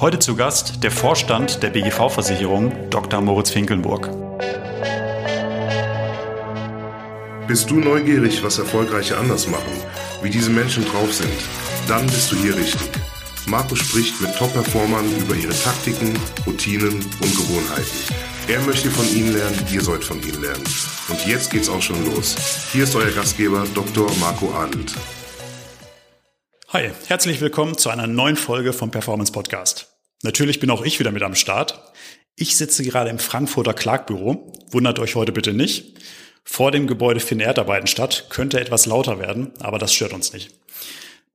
Heute zu Gast der Vorstand der BGV-Versicherung, Dr. Moritz Finkelnburg. Bist du neugierig, was Erfolgreiche anders machen, wie diese Menschen drauf sind? Dann bist du hier richtig. Marco spricht mit Top-Performern über ihre Taktiken, Routinen und Gewohnheiten. Er möchte von ihnen lernen, ihr sollt von ihnen lernen. Und jetzt geht's auch schon los. Hier ist euer Gastgeber Dr. Marco Adelt. Hi, herzlich willkommen zu einer neuen Folge vom Performance Podcast. Natürlich bin auch ich wieder mit am Start. Ich sitze gerade im Frankfurter Klagbüro. Wundert euch heute bitte nicht. Vor dem Gebäude finden Erdarbeiten statt, könnte etwas lauter werden, aber das stört uns nicht.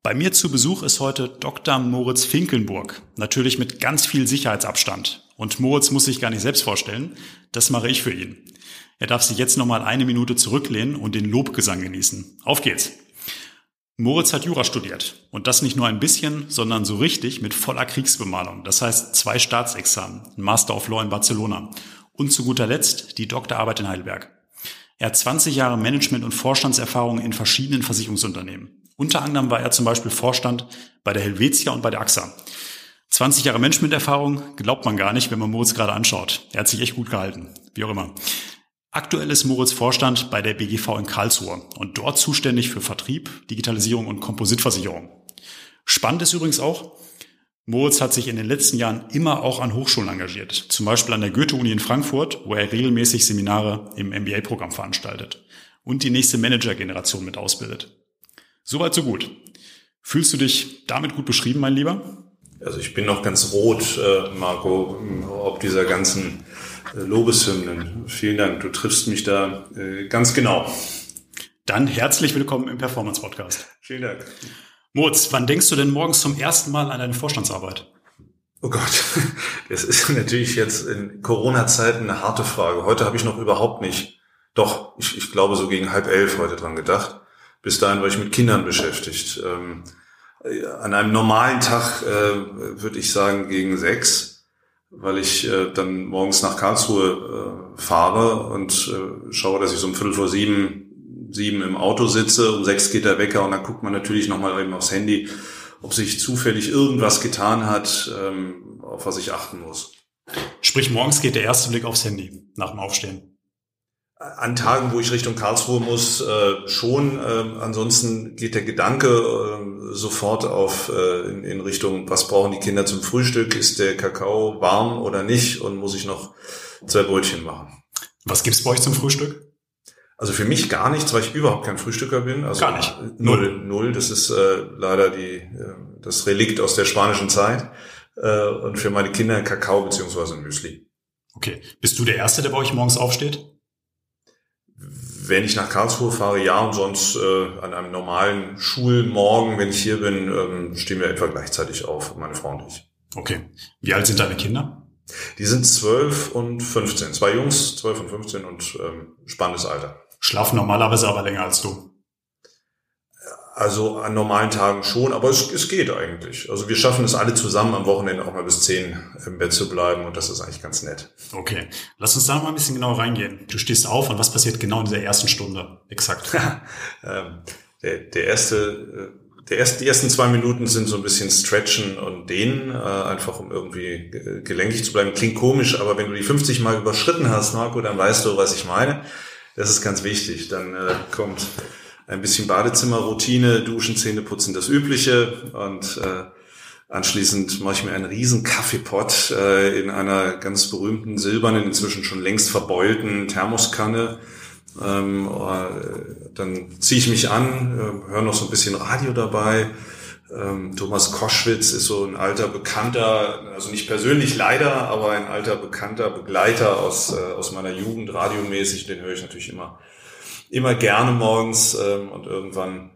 Bei mir zu Besuch ist heute Dr. Moritz Finkelnburg, natürlich mit ganz viel Sicherheitsabstand. Und Moritz muss sich gar nicht selbst vorstellen, das mache ich für ihn. Er darf sich jetzt nochmal eine Minute zurücklehnen und den Lobgesang genießen. Auf geht's! Moritz hat Jura studiert. Und das nicht nur ein bisschen, sondern so richtig mit voller Kriegsbemalung. Das heißt zwei Staatsexamen, ein Master of Law in Barcelona und zu guter Letzt die Doktorarbeit in Heidelberg. Er hat 20 Jahre Management- und Vorstandserfahrung in verschiedenen Versicherungsunternehmen. Unter anderem war er zum Beispiel Vorstand bei der Helvetia und bei der AXA. 20 Jahre Managementerfahrung glaubt man gar nicht, wenn man Moritz gerade anschaut. Er hat sich echt gut gehalten, wie auch immer. Aktuell ist Moritz Vorstand bei der BGV in Karlsruhe und dort zuständig für Vertrieb, Digitalisierung und Kompositversicherung. Spannend ist übrigens auch, Moritz hat sich in den letzten Jahren immer auch an Hochschulen engagiert, zum Beispiel an der Goethe-Uni in Frankfurt, wo er regelmäßig Seminare im MBA-Programm veranstaltet und die nächste Manager-Generation mit ausbildet. Soweit, so gut. Fühlst du dich damit gut beschrieben, mein Lieber? Also ich bin noch ganz rot, äh, Marco, ob dieser ganzen Lobeshymnen. Vielen Dank, du triffst mich da äh, ganz genau. Dann herzlich willkommen im Performance Podcast. Vielen Dank. Moritz, wann denkst du denn morgens zum ersten Mal an deine Vorstandsarbeit? Oh Gott, das ist natürlich jetzt in Corona-Zeiten eine harte Frage. Heute habe ich noch überhaupt nicht, doch, ich, ich glaube so gegen halb elf heute dran gedacht. Bis dahin war ich mit Kindern beschäftigt. Ähm, an einem normalen Tag äh, würde ich sagen gegen sechs, weil ich äh, dann morgens nach Karlsruhe äh, fahre und äh, schaue, dass ich so um Viertel vor sieben, sieben im Auto sitze. Um sechs geht der Wecker und dann guckt man natürlich nochmal eben aufs Handy, ob sich zufällig irgendwas getan hat, ähm, auf was ich achten muss. Sprich, morgens geht der erste Blick aufs Handy nach dem Aufstehen. An Tagen, wo ich Richtung Karlsruhe muss, äh, schon. Äh, ansonsten geht der Gedanke äh, sofort auf äh, in, in, Richtung, was brauchen die Kinder zum Frühstück? Ist der Kakao warm oder nicht? Und muss ich noch zwei Brötchen machen? Was gibt's bei euch zum Frühstück? Also für mich gar nichts, weil ich überhaupt kein Frühstücker bin. Also gar nicht. Null, null. Das ist äh, leider die äh, das Relikt aus der spanischen Zeit. Und für meine Kinder Kakao beziehungsweise Müsli. Okay. Bist du der Erste, der bei euch morgens aufsteht? Wenn ich nach Karlsruhe fahre, ja, und sonst äh, an einem normalen Schulmorgen, wenn ich hier bin, ähm, stehen wir etwa gleichzeitig auf, meine Frau und ich. Okay. Wie alt sind deine Kinder? Die sind zwölf und 15. Zwei Jungs, zwölf und 15 und ähm, spannendes Alter. Schlafen normalerweise aber länger als du. Also an normalen Tagen schon, aber es, es geht eigentlich. Also wir schaffen es alle zusammen am Wochenende auch mal bis zehn im Bett zu bleiben und das ist eigentlich ganz nett. Okay, lass uns da noch mal ein bisschen genauer reingehen. Du stehst auf und was passiert genau in dieser ersten Stunde? Exakt. ähm, der, der erste, äh, der erste, die ersten zwei Minuten sind so ein bisschen Stretchen und Dehnen, äh, einfach um irgendwie gelenkig zu bleiben. Klingt komisch, aber wenn du die 50 Mal überschritten hast, Marco, dann weißt du, was ich meine. Das ist ganz wichtig. Dann äh, kommt ein bisschen Badezimmerroutine, Duschen, Zähne putzen, das Übliche. Und äh, anschließend mache ich mir einen riesen Kaffeepott äh, in einer ganz berühmten silbernen, inzwischen schon längst verbeulten Thermoskanne. Ähm, äh, dann ziehe ich mich an, äh, höre noch so ein bisschen Radio dabei. Ähm, Thomas Koschwitz ist so ein alter Bekannter, also nicht persönlich leider, aber ein alter bekannter Begleiter aus, äh, aus meiner Jugend, radiomäßig, den höre ich natürlich immer immer gerne morgens ähm, und irgendwann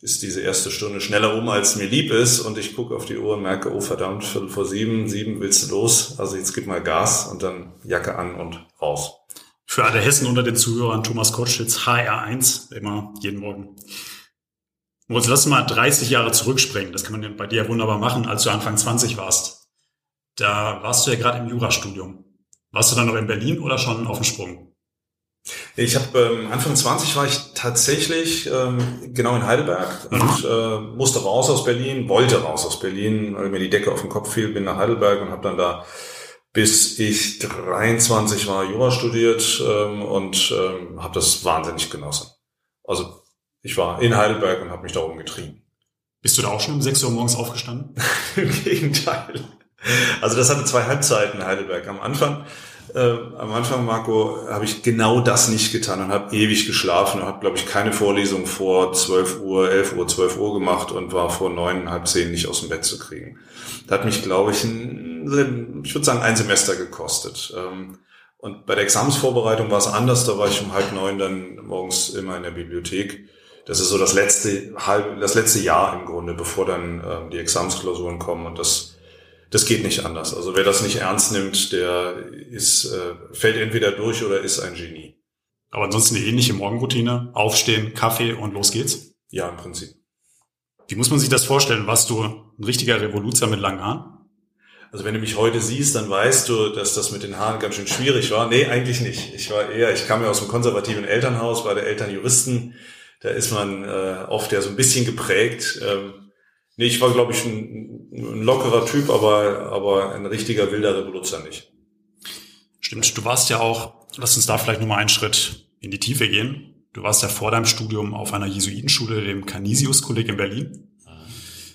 ist diese erste Stunde schneller um, als mir lieb ist und ich gucke auf die Uhr und merke, oh verdammt, Viertel vor sieben, sieben willst du los, also jetzt gib mal Gas und dann Jacke an und raus. Für alle Hessen unter den Zuhörern, Thomas Kotschitz, HR1, immer jeden Morgen. Moritz, lass mal 30 Jahre zurückspringen. Das kann man bei dir wunderbar machen, als du Anfang 20 warst. Da warst du ja gerade im Jurastudium. Warst du dann noch in Berlin oder schon auf dem Sprung? Ich habe ähm, Anfang 20 war ich tatsächlich ähm, genau in Heidelberg und äh, musste raus aus Berlin, wollte raus aus Berlin, weil mir die Decke auf den Kopf fiel, bin nach Heidelberg und habe dann da bis ich 23 war Jura studiert ähm, und ähm, habe das wahnsinnig genossen. Also ich war in Heidelberg und habe mich da umgetrieben. Bist du da auch schon um 6 Uhr morgens aufgestanden? Im Gegenteil. Also das hatte zwei Halbzeiten Heidelberg. Am Anfang äh, am Anfang, Marco, habe ich genau das nicht getan und habe ewig geschlafen und habe, glaube ich, keine Vorlesung vor 12 Uhr, 11 Uhr, 12 Uhr gemacht und war vor neun, halb zehn nicht aus dem Bett zu kriegen. Das hat mich, glaube ich, ein, ich würde sagen, ein Semester gekostet. Ähm, und bei der Examensvorbereitung war es anders, da war ich um halb neun dann morgens immer in der Bibliothek. Das ist so das letzte halb, das letzte Jahr im Grunde, bevor dann ähm, die Examensklausuren kommen und das das geht nicht anders. Also wer das nicht ernst nimmt, der ist, äh, fällt entweder durch oder ist ein Genie. Aber ansonsten eine ähnliche Morgenroutine. Aufstehen, Kaffee und los geht's? Ja, im Prinzip. Wie muss man sich das vorstellen? Warst du ein richtiger Revoluzer mit langen Haaren? Also wenn du mich heute siehst, dann weißt du, dass das mit den Haaren ganz schön schwierig war. Nee, eigentlich nicht. Ich war eher, ich kam ja aus einem konservativen Elternhaus, war der Eltern Juristen. Da ist man äh, oft ja so ein bisschen geprägt. Ähm, Nee, ich war, glaube ich, ein, ein, lockerer Typ, aber, aber ein richtiger wilder Revoluzer nicht. Stimmt, du warst ja auch, lass uns da vielleicht nochmal einen Schritt in die Tiefe gehen. Du warst ja vor deinem Studium auf einer Jesuitenschule, dem Canisius-Kolleg in Berlin.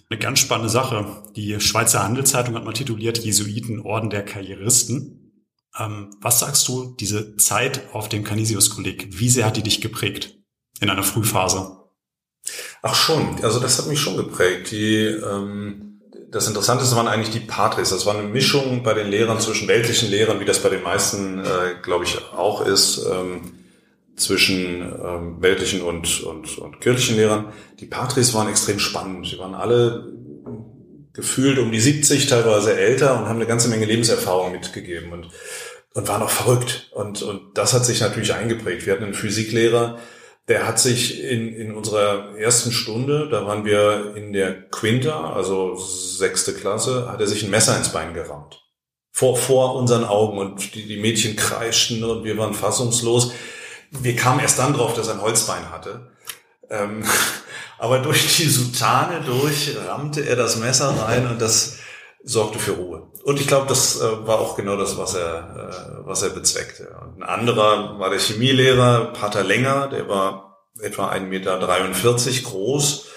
Eine ganz spannende Sache. Die Schweizer Handelszeitung hat mal tituliert Jesuiten Orden der Karrieristen. Ähm, was sagst du, diese Zeit auf dem Canisius-Kolleg, wie sehr hat die dich geprägt in einer Frühphase? Ach schon, also das hat mich schon geprägt. Die, ähm, das Interessanteste waren eigentlich die Patres. Das war eine Mischung bei den Lehrern zwischen weltlichen Lehrern, wie das bei den meisten, äh, glaube ich, auch ist, ähm, zwischen ähm, weltlichen und, und, und kirchlichen Lehrern. Die Patres waren extrem spannend. Sie waren alle gefühlt um die 70, teilweise älter und haben eine ganze Menge Lebenserfahrung mitgegeben und, und waren auch verrückt. Und, und das hat sich natürlich eingeprägt. Wir hatten einen Physiklehrer, der hat sich in, in unserer ersten Stunde, da waren wir in der Quinta, also sechste Klasse, hat er sich ein Messer ins Bein gerammt. Vor, vor unseren Augen und die, die Mädchen kreischten und wir waren fassungslos. Wir kamen erst dann drauf, dass er ein Holzbein hatte. Ähm, aber durch die Sutane durch rammte er das Messer rein und das sorgte für Ruhe. Und ich glaube, das äh, war auch genau das, was er, äh, was er bezweckte. Und ein anderer war der Chemielehrer, Pater Länger, der war etwa 1,43 Meter groß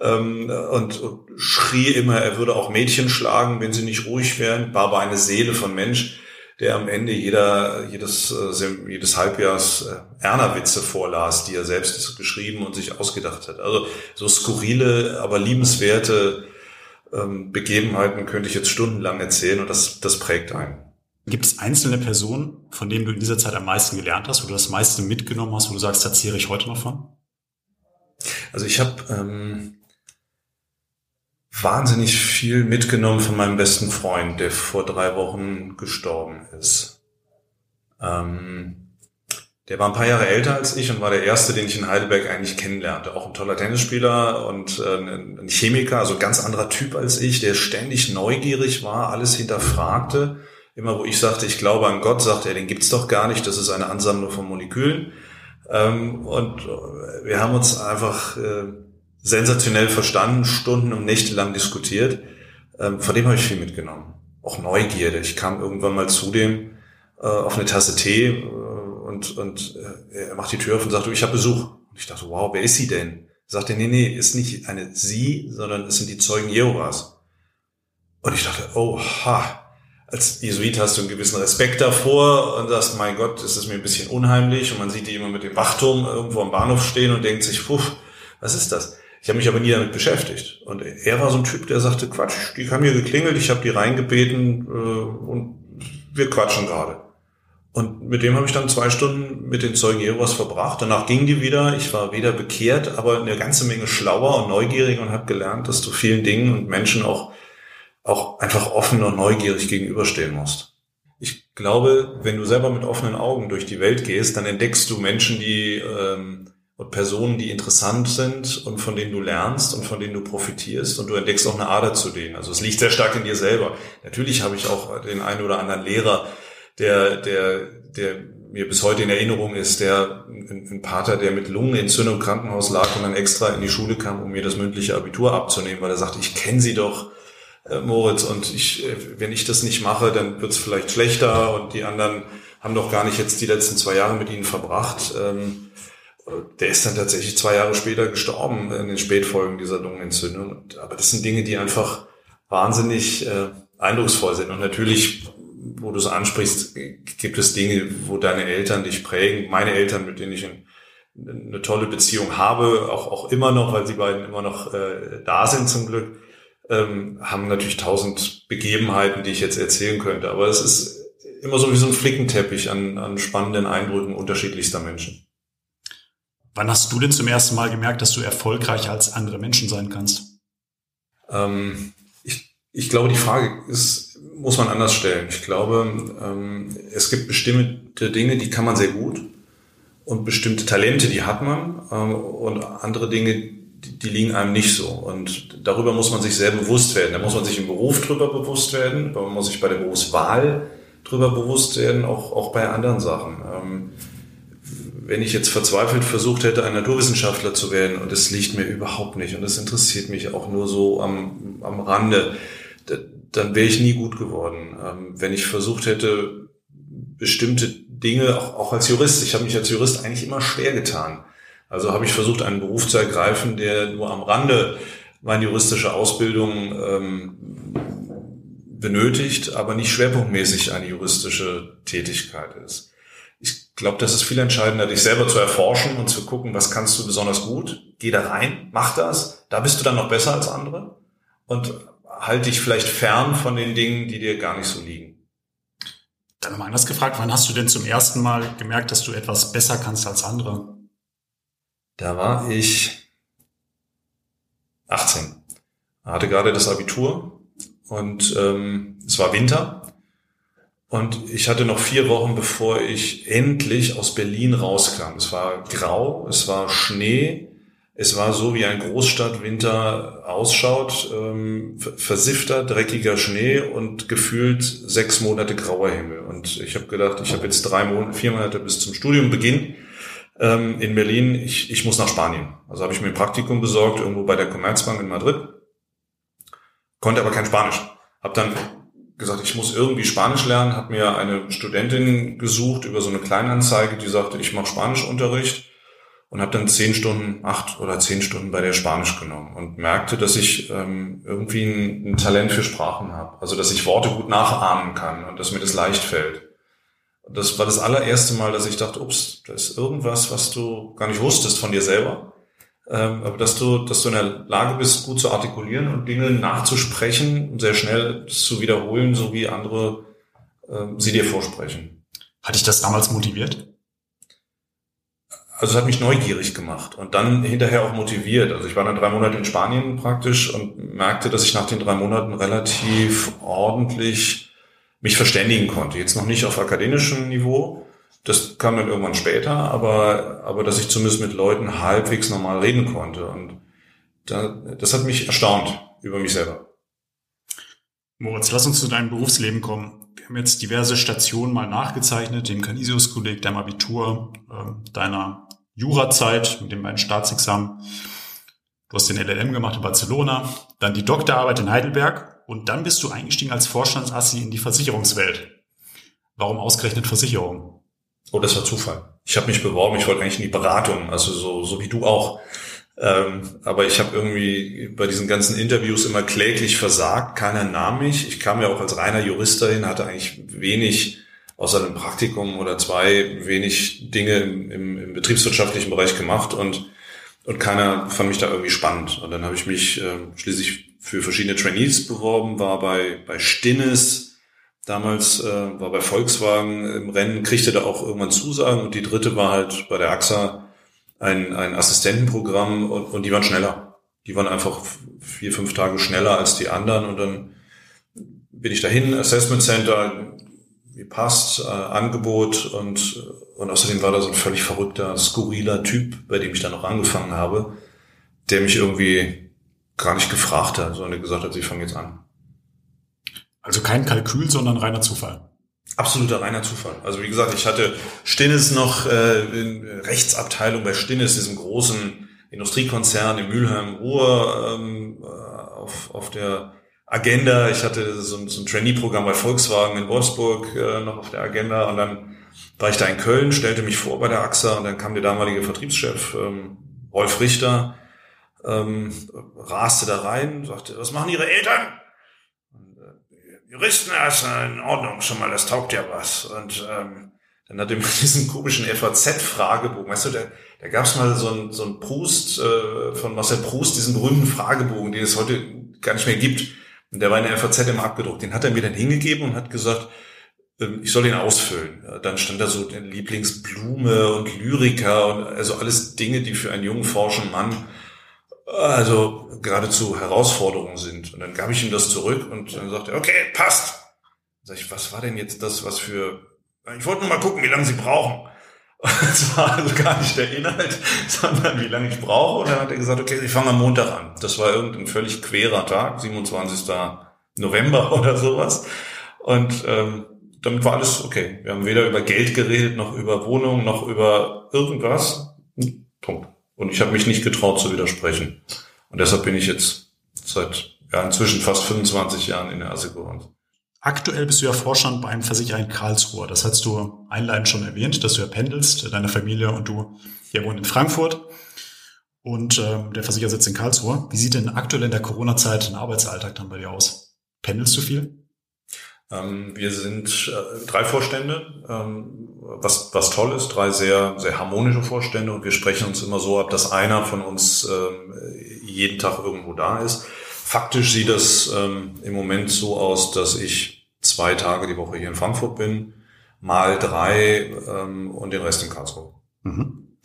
ähm, und, und schrie immer, er würde auch Mädchen schlagen, wenn sie nicht ruhig wären, war aber eine Seele von Mensch, der am Ende jeder, jedes, äh, jedes Halbjahrs äh, Erna-Witze vorlas, die er selbst geschrieben und sich ausgedacht hat. Also so skurrile, aber liebenswerte ähm, Begebenheiten könnte ich jetzt stundenlang erzählen und das, das prägt einen. Gibt es einzelne Personen, von denen du in dieser Zeit am meisten gelernt hast, wo du das meiste mitgenommen hast, wo du sagst, da zehre ich heute noch von? Also ich habe ähm, wahnsinnig viel mitgenommen von meinem besten Freund, der vor drei Wochen gestorben ist. Ähm, der war ein paar Jahre älter als ich und war der erste, den ich in Heidelberg eigentlich kennenlernte. Auch ein toller Tennisspieler und äh, ein Chemiker, also ganz anderer Typ als ich, der ständig neugierig war, alles hinterfragte. Immer wo ich sagte, ich glaube an Gott, sagte er, den gibt's doch gar nicht, das ist eine Ansammlung von Molekülen. Ähm, und wir haben uns einfach äh, sensationell verstanden, Stunden und Nächte lang diskutiert. Ähm, von dem habe ich viel mitgenommen. Auch Neugierde. Ich kam irgendwann mal zu dem äh, auf eine Tasse Tee und, und äh, er macht die Tür auf und sagt, du, ich habe Besuch. Und ich dachte, wow, wer ist sie denn? Sagt er, nee, nee, ist nicht eine sie, sondern es sind die Zeugen Jehovas. Und ich dachte, oh, ha. Als Jesuit hast du einen gewissen Respekt davor und sagst, mein Gott, ist mir ein bisschen unheimlich und man sieht die immer mit dem Wachturm irgendwo am Bahnhof stehen und denkt sich, puh, was ist das? Ich habe mich aber nie damit beschäftigt. Und er war so ein Typ, der sagte, Quatsch, die haben hier geklingelt, ich habe die reingebeten äh, und wir quatschen gerade. Und mit dem habe ich dann zwei Stunden mit den Zeugen Jehovas verbracht. Danach ging die wieder. Ich war wieder bekehrt, aber eine ganze Menge schlauer und neugierig und habe gelernt, dass du vielen Dingen und Menschen auch, auch einfach offen und neugierig gegenüberstehen musst. Ich glaube, wenn du selber mit offenen Augen durch die Welt gehst, dann entdeckst du Menschen, die ähm, und Personen, die interessant sind und von denen du lernst und von denen du profitierst und du entdeckst auch eine Ader zu denen. Also es liegt sehr stark in dir selber. Natürlich habe ich auch den einen oder anderen Lehrer, der, der, der mir bis heute in Erinnerung ist, der ein, ein Pater, der mit Lungenentzündung im Krankenhaus lag und dann extra in die Schule kam, um mir das mündliche Abitur abzunehmen, weil er sagte, ich kenne Sie doch, äh, Moritz, und ich, äh, wenn ich das nicht mache, dann wird es vielleicht schlechter und die anderen haben doch gar nicht jetzt die letzten zwei Jahre mit Ihnen verbracht. Ähm, der ist dann tatsächlich zwei Jahre später gestorben in den Spätfolgen dieser Lungenentzündung. Aber das sind Dinge, die einfach wahnsinnig äh, eindrucksvoll sind. Und natürlich, wo du es ansprichst, gibt es Dinge, wo deine Eltern dich prägen. Meine Eltern, mit denen ich ein, eine tolle Beziehung habe, auch, auch immer noch, weil sie beiden immer noch äh, da sind zum Glück, ähm, haben natürlich tausend Begebenheiten, die ich jetzt erzählen könnte. Aber es ist immer so wie so ein Flickenteppich an, an spannenden Eindrücken unterschiedlichster Menschen. Wann hast du denn zum ersten Mal gemerkt, dass du erfolgreicher als andere Menschen sein kannst? Ähm, ich, ich glaube, die Frage ist, muss man anders stellen. Ich glaube, ähm, es gibt bestimmte Dinge, die kann man sehr gut und bestimmte Talente, die hat man ähm, und andere Dinge, die, liegen einem nicht so. Und darüber muss man sich sehr bewusst werden. Da muss man sich im Beruf drüber bewusst werden, man muss sich bei der Berufswahl drüber bewusst werden, auch, auch bei anderen Sachen. Ähm, wenn ich jetzt verzweifelt versucht hätte, ein Naturwissenschaftler zu werden, und das liegt mir überhaupt nicht, und das interessiert mich auch nur so am, am Rande, dann wäre ich nie gut geworden. Ähm, wenn ich versucht hätte, bestimmte Dinge, auch, auch als Jurist, ich habe mich als Jurist eigentlich immer schwer getan. Also habe ich versucht, einen Beruf zu ergreifen, der nur am Rande meine juristische Ausbildung ähm, benötigt, aber nicht schwerpunktmäßig eine juristische Tätigkeit ist glaube, das ist viel entscheidender, dich selber zu erforschen und zu gucken, was kannst du besonders gut. Geh da rein, mach das. Da bist du dann noch besser als andere. Und halt dich vielleicht fern von den Dingen, die dir gar nicht so liegen. Dann nochmal anders gefragt, wann hast du denn zum ersten Mal gemerkt, dass du etwas besser kannst als andere? Da war ich 18. Hatte gerade das Abitur und ähm, es war Winter und ich hatte noch vier Wochen, bevor ich endlich aus Berlin rauskam. Es war grau, es war Schnee, es war so, wie ein Großstadtwinter ausschaut, ähm, versiffter, dreckiger Schnee und gefühlt sechs Monate grauer Himmel. Und ich habe gedacht, ich habe jetzt drei Monate, vier Monate bis zum Studiumbeginn ähm, in Berlin. Ich, ich muss nach Spanien. Also habe ich mir ein Praktikum besorgt, irgendwo bei der Commerzbank in Madrid. Konnte aber kein Spanisch. Hab dann gesagt, ich muss irgendwie Spanisch lernen, habe mir eine Studentin gesucht über so eine Kleinanzeige, die sagte, ich mache Spanischunterricht und habe dann zehn Stunden, acht oder zehn Stunden bei der Spanisch genommen und merkte, dass ich ähm, irgendwie ein, ein Talent für Sprachen habe. Also dass ich Worte gut nachahmen kann und dass mir das leicht fällt. Das war das allererste Mal, dass ich dachte, ups, da ist irgendwas, was du gar nicht wusstest von dir selber. Ähm, aber dass du, dass du in der Lage bist, gut zu artikulieren und Dinge nachzusprechen und sehr schnell zu wiederholen, so wie andere ähm, sie dir vorsprechen. Hat dich das damals motiviert? Also es hat mich neugierig gemacht und dann hinterher auch motiviert. Also ich war dann drei Monate in Spanien praktisch und merkte, dass ich nach den drei Monaten relativ ordentlich mich verständigen konnte. Jetzt noch nicht auf akademischem Niveau, das kam dann irgendwann später, aber, aber dass ich zumindest mit Leuten halbwegs normal reden konnte. Und da, das hat mich erstaunt über mich selber. Moritz, lass uns zu deinem Berufsleben kommen. Wir haben jetzt diverse Stationen mal nachgezeichnet, dem Canisius-Kolleg, deinem Abitur, äh, deiner Jurazeit mit dem beiden Staatsexamen. Du hast den LLM gemacht in Barcelona, dann die Doktorarbeit in Heidelberg und dann bist du eingestiegen als Vorstandsassi in die Versicherungswelt. Warum ausgerechnet Versicherung? Oh, das war Zufall. Ich habe mich beworben, ich wollte eigentlich in die Beratung, also so, so wie du auch. Ähm, aber ich habe irgendwie bei diesen ganzen Interviews immer kläglich versagt. Keiner nahm mich. Ich kam ja auch als reiner Jurist dahin, hatte eigentlich wenig, außer einem Praktikum oder zwei, wenig Dinge im, im, im betriebswirtschaftlichen Bereich gemacht und, und keiner fand mich da irgendwie spannend. Und dann habe ich mich äh, schließlich für verschiedene Trainees beworben, war bei, bei Stinnes, damals, äh, war bei Volkswagen im Rennen, kriegte da auch irgendwann Zusagen und die dritte war halt bei der AXA ein, ein Assistentenprogramm und, und die waren schneller. Die waren einfach vier, fünf Tage schneller als die anderen und dann bin ich dahin, Assessment Center, wie passt, äh, Angebot und, und außerdem war da so ein völlig verrückter, skurriler Typ, bei dem ich dann noch angefangen habe, der mich irgendwie gar nicht gefragt hat, sondern gesagt hat, ich fange jetzt an. Also kein Kalkül, sondern reiner Zufall. Absoluter reiner Zufall. Also wie gesagt, ich hatte Stinnes noch äh, in Rechtsabteilung bei Stinnes, diesem großen Industriekonzern in Mülheim Ruhr ähm, äh, auf, auf der Agenda. Ich hatte so, so ein Trainee-Programm bei Volkswagen in Wolfsburg äh, noch auf der Agenda und dann war ich da in Köln, stellte mich vor bei der AXA und dann kam der damalige Vertriebschef ähm, Rolf Richter, ähm, raste da rein, sagte, was machen Ihre Eltern? Juristen, ist in Ordnung, schon mal, das taugt ja was. Und ähm, dann hat er diesen komischen FAZ-Fragebogen, weißt du, da, da gab es mal so ein, so ein Proust, äh, von Marcel Proust, diesen berühmten Fragebogen, den es heute gar nicht mehr gibt. Und der war in der FAZ immer abgedruckt. Den hat er mir dann hingegeben und hat gesagt, ähm, ich soll den ausfüllen. Dann stand da so Lieblingsblume und Lyriker und also alles Dinge, die für einen jungen forschenden Mann also geradezu Herausforderungen sind. Und dann gab ich ihm das zurück und dann sagte er, okay, passt. Dann sag ich, was war denn jetzt das, was für, ich wollte nur mal gucken, wie lange Sie brauchen. Es war also gar nicht der Inhalt, sondern wie lange ich brauche. Und dann hat er gesagt, okay, Sie fangen am Montag an. Das war irgendein völlig querer Tag, 27. November oder sowas. Und ähm, damit war alles okay. Wir haben weder über Geld geredet, noch über Wohnung, noch über irgendwas. Punkt. Und ich habe mich nicht getraut zu widersprechen. Und deshalb bin ich jetzt seit ja, inzwischen fast 25 Jahren in der Assekurant. Aktuell bist du ja Vorstand beim Versicherer in Karlsruhe. Das hast du einleitend schon erwähnt, dass du ja pendelst, deine Familie und du hier wohnen in Frankfurt. Und ähm, der Versicherer sitzt in Karlsruhe. Wie sieht denn aktuell in der Corona-Zeit ein Arbeitsalltag dann bei dir aus? Pendelst du viel? Ähm, wir sind äh, drei Vorstände, ähm, was, was toll ist, drei sehr, sehr harmonische Vorstände und wir sprechen uns immer so ab, dass einer von uns ähm, jeden Tag irgendwo da ist. Faktisch sieht ähm, im Moment so aus, dass ich zwei Tage die Woche hier in Frankfurt bin, mal drei und den Rest in Karlsruhe. Mhm.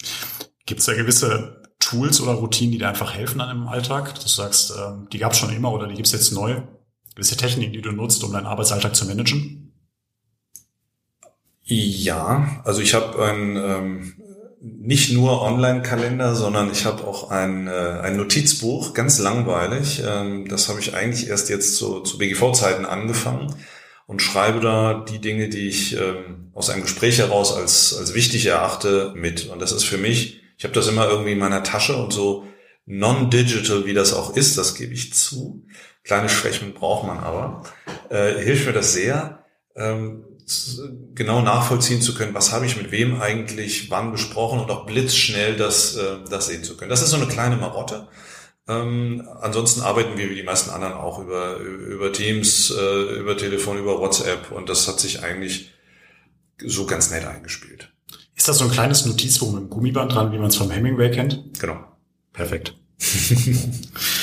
Gibt es da gewisse Tools oder Routinen, die dir einfach helfen dann im Alltag? Du sagst, die gab es schon immer oder die gibt es jetzt neu? Gewisse Techniken, die du nutzt, um deinen Arbeitsalltag zu managen? Ja, also ich habe ein ähm, nicht nur Online-Kalender, sondern ich habe auch ein, äh, ein Notizbuch, ganz langweilig. Ähm, das habe ich eigentlich erst jetzt so, zu BGV-Zeiten angefangen und schreibe da die Dinge, die ich ähm, aus einem Gespräch heraus als, als wichtig erachte, mit. Und das ist für mich, ich habe das immer irgendwie in meiner Tasche und so non-digital, wie das auch ist, das gebe ich zu, Kleine Schwächen braucht man aber. Äh, hilft mir das sehr, ähm, genau nachvollziehen zu können, was habe ich mit wem eigentlich wann besprochen und auch blitzschnell das, äh, das sehen zu können. Das ist so eine kleine Marotte. Ähm, ansonsten arbeiten wir wie die meisten anderen auch über, über Teams, äh, über Telefon, über WhatsApp und das hat sich eigentlich so ganz nett eingespielt. Ist das so ein kleines Notizbuch mit einem Gummiband dran, wie man es vom Hemingway kennt? Genau. Perfekt.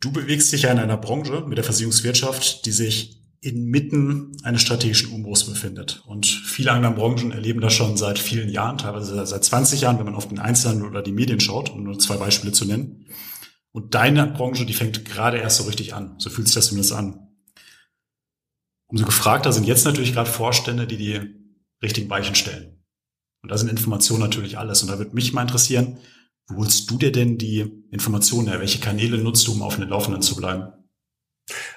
Du bewegst dich ja in einer Branche mit der Versicherungswirtschaft, die sich inmitten eines strategischen Umbruchs befindet. Und viele andere Branchen erleben das schon seit vielen Jahren, teilweise seit 20 Jahren, wenn man auf den Einzelhandel oder die Medien schaut, um nur zwei Beispiele zu nennen. Und deine Branche, die fängt gerade erst so richtig an. So fühlt sich das zumindest an. Umso gefragter sind jetzt natürlich gerade Vorstände, die die richtigen Weichen stellen. Und da sind Informationen natürlich alles. Und da würde mich mal interessieren, wo holst du dir denn die Informationen her? Welche Kanäle nutzt du, um auf den Laufenden zu bleiben?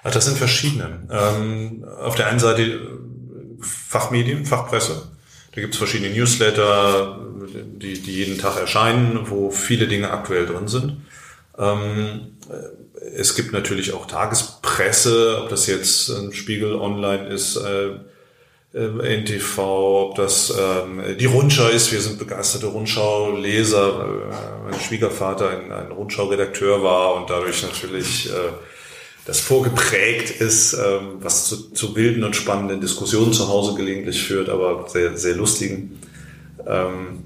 Ach, das sind verschiedene. Ähm, auf der einen Seite äh, Fachmedien, Fachpresse. Da gibt es verschiedene Newsletter, die, die jeden Tag erscheinen, wo viele Dinge aktuell drin sind. Ähm, es gibt natürlich auch Tagespresse, ob das jetzt ein Spiegel online ist, äh, äh, NTV, ob das ähm, die Rundschau ist. Wir sind begeisterte Rundschau-Leser, mein Schwiegervater ein, ein Rundschau-Redakteur war und dadurch natürlich äh, das vorgeprägt ist, ähm, was zu, zu wilden und spannenden Diskussionen zu Hause gelegentlich führt, aber sehr, sehr lustigen. Ähm,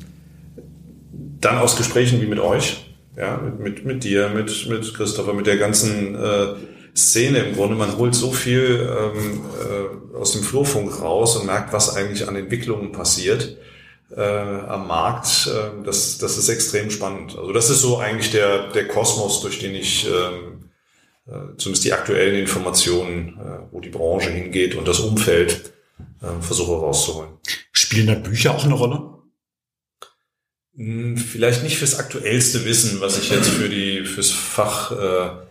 dann aus Gesprächen wie mit euch, ja, mit, mit, mit dir, mit, mit Christopher, mit der ganzen äh, Szene im Grunde. Man holt so viel ähm, äh, aus dem Flurfunk raus und merkt, was eigentlich an Entwicklungen passiert äh, am Markt. Äh, das, das ist extrem spannend. Also das ist so eigentlich der, der Kosmos, durch den ich ähm, äh, zumindest die aktuellen Informationen, äh, wo die Branche hingeht und das Umfeld äh, versuche rauszuholen. Spielen da Bücher auch eine Rolle? Hm, vielleicht nicht fürs aktuellste Wissen, was ich jetzt für die fürs Fach äh,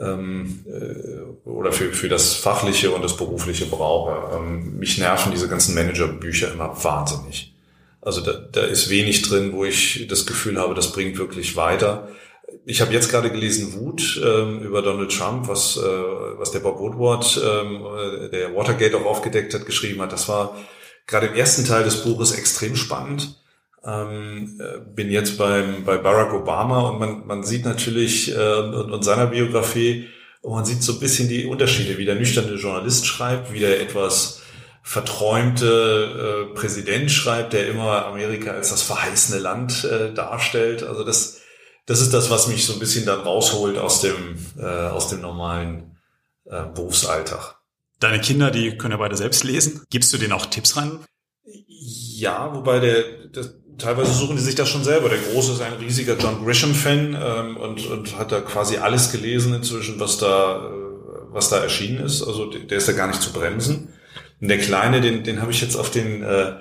ähm, äh, oder für, für das Fachliche und das Berufliche brauche. Ähm, mich nerven diese ganzen Managerbücher immer wahnsinnig. Also da, da ist wenig drin, wo ich das Gefühl habe, das bringt wirklich weiter. Ich habe jetzt gerade gelesen Wut ähm, über Donald Trump, was, äh, was der Bob Woodward, ähm, äh, der Watergate auch aufgedeckt hat, geschrieben hat. Das war gerade im ersten Teil des Buches extrem spannend. Ähm, äh, bin jetzt beim, bei Barack Obama und man, man sieht natürlich äh, und, und seiner Biografie, und man sieht so ein bisschen die Unterschiede, wie der nüchterne Journalist schreibt, wie der etwas verträumte äh, Präsident schreibt, der immer Amerika als das verheißene Land äh, darstellt. Also das, das ist das, was mich so ein bisschen dann rausholt aus dem, äh, aus dem normalen äh, Berufsalltag. Deine Kinder, die können ja beide selbst lesen. Gibst du denen auch Tipps rein? Ja, wobei der, der teilweise suchen die sich das schon selber. Der Große ist ein riesiger John Grisham-Fan ähm, und, und hat da quasi alles gelesen inzwischen, was da, äh, was da erschienen ist. Also der, ist da gar nicht zu bremsen. Und der Kleine, den, den habe ich jetzt auf den, äh,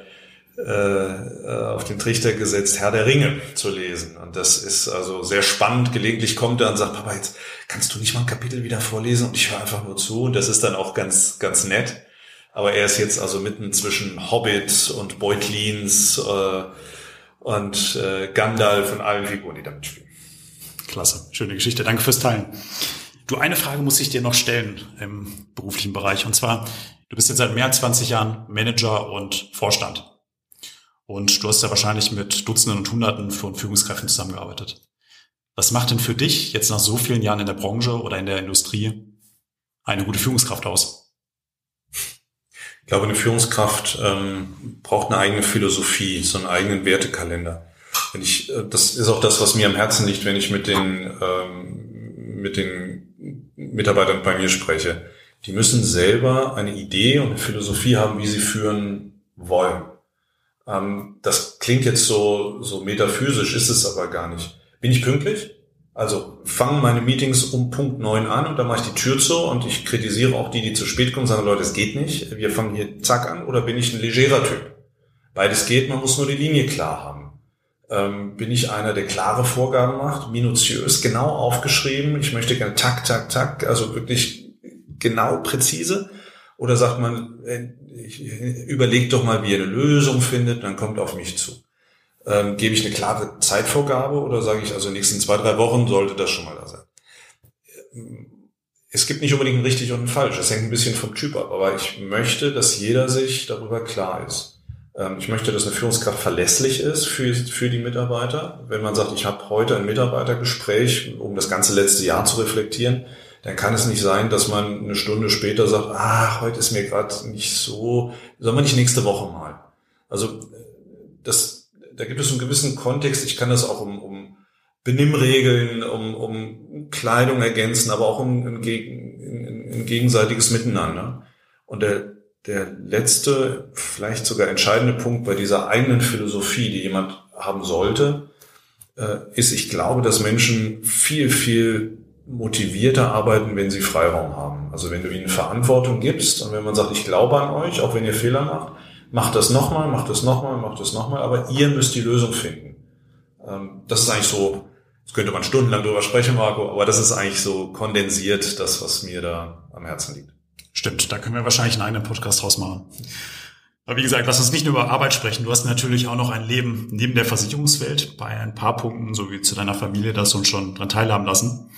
äh, auf den Trichter gesetzt, Herr der Ringe zu lesen. Und das ist also sehr spannend. Gelegentlich kommt er und sagt, Papa, jetzt kannst du nicht mal ein Kapitel wieder vorlesen und ich höre einfach nur zu. Und das ist dann auch ganz, ganz nett. Aber er ist jetzt also mitten zwischen Hobbit und Beutlins äh, und äh, Gandalf und allen Figuren, die damit spielen. Klasse, schöne Geschichte. Danke fürs Teilen. Du, eine Frage muss ich dir noch stellen im beruflichen Bereich. Und zwar, Du bist jetzt seit mehr als 20 Jahren Manager und Vorstand. Und du hast ja wahrscheinlich mit Dutzenden und Hunderten von Führungskräften zusammengearbeitet. Was macht denn für dich jetzt nach so vielen Jahren in der Branche oder in der Industrie eine gute Führungskraft aus? Ich glaube, eine Führungskraft ähm, braucht eine eigene Philosophie, so einen eigenen Wertekalender. Wenn ich, äh, das ist auch das, was mir am Herzen liegt, wenn ich mit den, ähm, mit den Mitarbeitern bei mir spreche die müssen selber eine Idee und eine Philosophie haben, wie sie führen wollen. Ähm, das klingt jetzt so, so metaphysisch, ist es aber gar nicht. Bin ich pünktlich? Also fangen meine Meetings um Punkt neun an und dann mache ich die Tür zu und ich kritisiere auch die, die zu spät kommen, sagen, Leute, es geht nicht, wir fangen hier zack an oder bin ich ein legerer Typ? Beides geht, man muss nur die Linie klar haben. Ähm, bin ich einer, der klare Vorgaben macht, minutiös, genau aufgeschrieben, ich möchte gerne tak, tak, tak, also wirklich genau präzise? Oder sagt man, äh, überlegt doch mal, wie ihr eine Lösung findet, dann kommt auf mich zu. Ähm, gebe ich eine klare Zeitvorgabe oder sage ich, also in den nächsten zwei, drei Wochen sollte das schon mal da sein? Es gibt nicht unbedingt ein richtig und ein falsch. Es hängt ein bisschen vom Typ ab. Aber ich möchte, dass jeder sich darüber klar ist. Ähm, ich möchte, dass eine Führungskraft verlässlich ist für, für die Mitarbeiter. Wenn man sagt, ich habe heute ein Mitarbeitergespräch, um das ganze letzte Jahr zu reflektieren, dann kann es nicht sein, dass man eine Stunde später sagt, ah, heute ist mir gerade nicht so, soll man nicht nächste Woche mal. Also das, da gibt es einen gewissen Kontext. Ich kann das auch um, um Benimmregeln, um, um Kleidung ergänzen, aber auch um ein, ein gegenseitiges Miteinander. Und der, der letzte, vielleicht sogar entscheidende Punkt bei dieser eigenen Philosophie, die jemand haben sollte, äh, ist, ich glaube, dass Menschen viel, viel motivierter arbeiten, wenn sie Freiraum haben. Also wenn du ihnen Verantwortung gibst und wenn man sagt, ich glaube an euch, auch wenn ihr Fehler macht, macht das nochmal, macht das nochmal, macht das nochmal, aber ihr müsst die Lösung finden. Ähm, das ist eigentlich so, das könnte man stundenlang drüber sprechen, Marco, aber das ist eigentlich so kondensiert das, was mir da am Herzen liegt. Stimmt, da können wir wahrscheinlich einen eigenen Podcast draus machen. Aber wie gesagt, lass uns nicht nur über Arbeit sprechen. Du hast natürlich auch noch ein Leben neben der Versicherungswelt. Bei ein paar Punkten, so wie zu deiner Familie, das uns schon dran teilhaben lassen.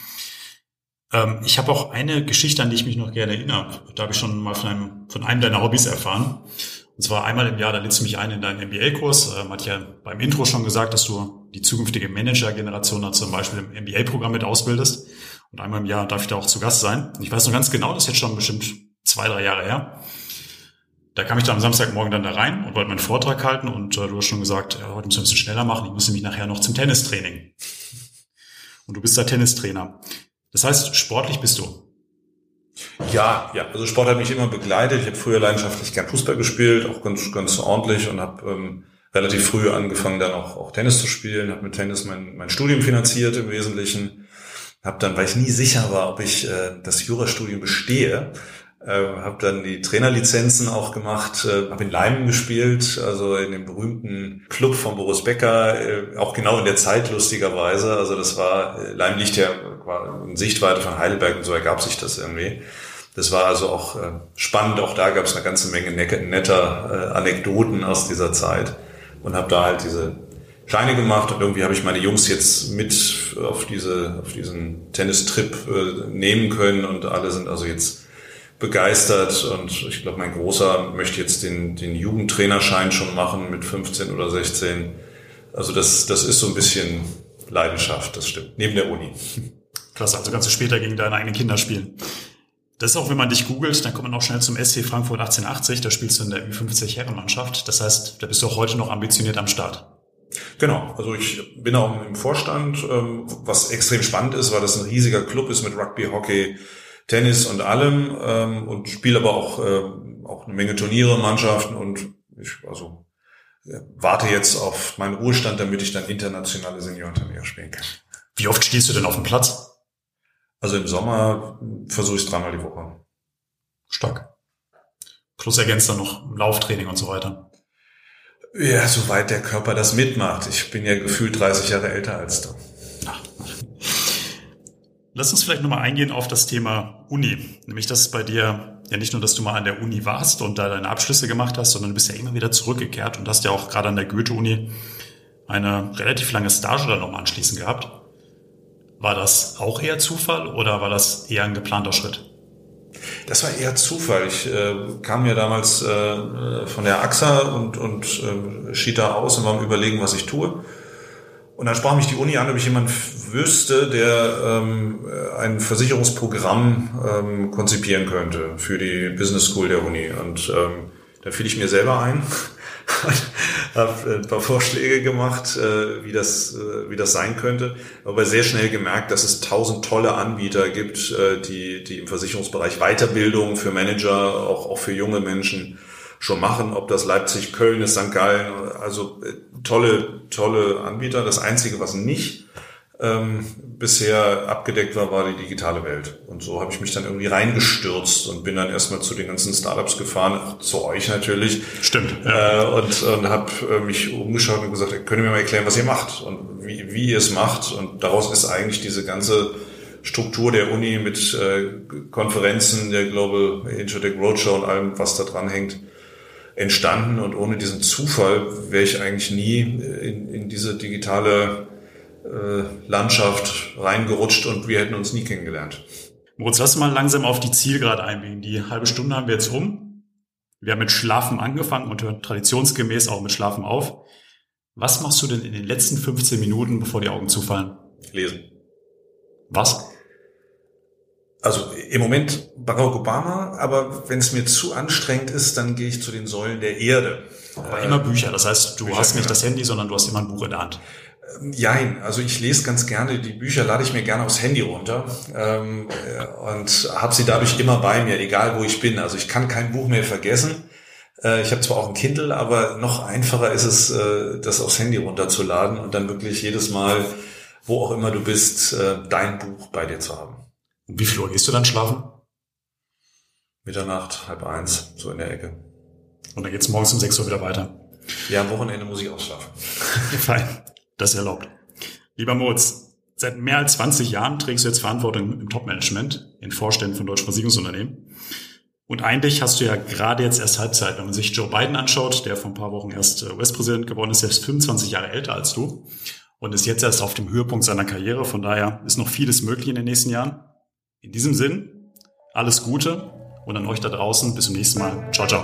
Ähm, ich habe auch eine Geschichte, an die ich mich noch gerne erinnere. Da habe ich schon mal von einem, von einem deiner Hobbys erfahren. Und zwar einmal im Jahr, da lädst du mich ein in deinen MBA-Kurs. Ähm, hat ja beim Intro schon gesagt, dass du die zukünftige Manager-Generation da zum Beispiel im MBA-Programm mit ausbildest. Und einmal im Jahr darf ich da auch zu Gast sein. Und ich weiß noch ganz genau, das ist jetzt schon bestimmt zwei, drei Jahre her. Da kam ich dann am Samstagmorgen dann da rein und wollte meinen Vortrag halten und äh, du hast schon gesagt, ja, heute müssen wir ein bisschen schneller machen, ich muss nämlich nachher noch zum Tennistraining. Und du bist da Tennistrainer. Das heißt, sportlich bist du. Ja, ja. Also Sport hat mich immer begleitet. Ich habe früher leidenschaftlich gern Fußball gespielt, auch ganz, ganz ordentlich und habe ähm, relativ früh angefangen, dann auch, auch Tennis zu spielen. Habe mit Tennis mein, mein Studium finanziert im Wesentlichen. Habe dann, weil ich nie sicher war, ob ich äh, das Jurastudium bestehe, Äh, habe dann die Trainerlizenzen auch gemacht, äh, habe in Leimen gespielt, also in dem berühmten Club von Boris Becker, äh, auch genau in der Zeit lustigerweise. Also das war, äh, Leim liegt ja war in Sichtweite von Heidelberg und so ergab sich das irgendwie. Das war also auch äh, spannend. Auch da gab es eine ganze Menge netter äh, Anekdoten aus dieser Zeit und habe da halt diese Scheine gemacht und irgendwie habe ich meine Jungs jetzt mit auf diese auf diesen Tennistrip äh, nehmen können und alle sind also jetzt begeistert und ich glaube, mein Großer möchte jetzt den, den Jugendtrainerschein schon machen mit 15 oder 16. Also das, das ist so ein bisschen Leidenschaft, das stimmt. Neben der Uni. Klasse, also kannst du später gegen deine eigenen Kinder spielen. Das ist auch, wenn man dich googelt, dann kommt man auch schnell zum SC Frankfurt 1880, da spielst du in der Ü50 Herrenmannschaft. Das heißt, da bist du auch heute noch ambitioniert am Start. Genau, also ich bin auch im Vorstand, ähm, was extrem spannend ist, weil das ein riesiger Club ist mit Rugby, Hockey, Tennis und allem ähm, und spiele aber auch, äh, auch eine Menge Turniere, Mannschaften und ich also äh, warte jetzt auf meinen Ruhestand, damit ich dann internationale Seniorenturniere spielen kann. Wie oft stehst du denn auf dem Platz? Also im Sommer versuche ich es dreimal die Woche. Stark. Plus ergänzt dann noch Lauftraining und so weiter. Ja, soweit der Körper das mitmacht. Ich bin ja gefühlt 30 Jahre älter als du. Lass uns vielleicht nochmal eingehen auf das Thema Uni. Nämlich, dass bei dir ja nicht nur, dass du mal an der Uni warst und da deine Abschlüsse gemacht hast, sondern du bist ja immer wieder zurückgekehrt und hast ja auch gerade an der Goethe-Uni eine relativ lange Stage dann nochmal anschließend gehabt. War das auch eher Zufall oder war das eher ein geplanter Schritt? Das war eher Zufall. Ich äh, kam ja damals äh, von der AXA und, und äh, schied da aus und war am überlegen, was ich tue. Und dann sprach mich die Uni an, ob ich jemand wüsste, der ähm, ein Versicherungsprogramm ähm, konzipieren könnte für die Business School der Uni. Und ähm, da fiel ich mir selber ein, habe ein paar Vorschläge gemacht, äh, wie, das, äh, wie das sein könnte, aber sehr schnell gemerkt, dass es tausend tolle Anbieter gibt, äh, die, die im Versicherungsbereich Weiterbildung für Manager, auch, auch für junge Menschen schon machen, ob das Leipzig, Köln ist, St. Gallen, also äh, tolle, tolle Anbieter. Das Einzige, was nicht ähm, bisher abgedeckt war, war die digitale Welt. Und so habe ich mich dann irgendwie reingestürzt und bin dann erstmal zu den ganzen Startups gefahren, zu euch natürlich. Stimmt. Ja. Äh, und und habe äh, mich umgeschaut und gesagt, könnt ihr mir mal erklären, was ihr macht und wie, wie ihr es macht. Und daraus ist eigentlich diese ganze Struktur der Uni mit äh, Konferenzen, der Global Intertech Roadshow und allem, was da dran hängt, entstanden und ohne diesen Zufall wäre ich eigentlich nie in, in diese digitale Landschaft reingerutscht und wir hätten uns nie kennengelernt. Moritz, lass mal langsam auf die Zielgerade einbiegen. Die halbe Stunde haben wir jetzt um. Wir haben mit Schlafen angefangen und hören traditionsgemäß auch mit Schlafen auf. Was machst du denn in den letzten 15 Minuten, bevor die Augen zufallen? Lesen. Was? also im Moment Barack Obama, aber wenn es mir zu anstrengend ist, dann gehe ich zu den Säulen der Erde. Aber immer Bücher, das heißt, du Bücher, hast nicht genau. das Handy, sondern du hast immer ein Buch in der Hand. Ähm, jein, also ich lese ganz gerne, die Bücher lade ich mir gerne aufs Handy runter ähm, äh, und habe sie dadurch immer bei mir, egal wo ich bin. Also ich kann kein Buch mehr vergessen. Äh, ich habe zwar auch ein Kindle, aber noch einfacher ist es, äh, das aufs Handy runterzuladen und dann wirklich jedes Mal, wo auch immer du bist, äh, dein Buch bei dir zu haben. Wie viel Uhr gehst du dann schlafen? Mitternacht, halb eins, so in der Ecke. Und dann geht's morgens um sechs Uhr wieder weiter. Ja, am Wochenende muss ich ausschlafen. Fein, das erlaubt. Lieber Moritz, seit mehr als 20 Jahren trägst du jetzt Verantwortung im Topmanagement, in Vorständen von deutschen Versicherungsunternehmen. Und eigentlich hast du ja gerade jetzt erst Halbzeit. Wenn man sich Joe Biden anschaut, der vor ein paar Wochen erst äh, US-Präsident geworden ist, der ist 25 Jahre älter als du und ist jetzt erst auf dem Höhepunkt seiner Karriere. Von daher ist noch vieles möglich in den nächsten Jahren. In diesem Sinn, alles Gute und an euch da draußen. Bis zum nächsten Mal. Ciao, ciao.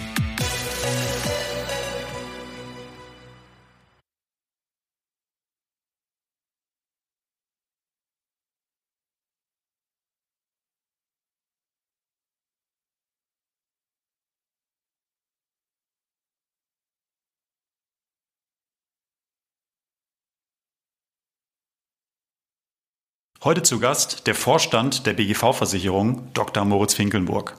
Heute zu Gast der Vorstand der BGV-Versicherung, Dr. Moritz Finkelnburg.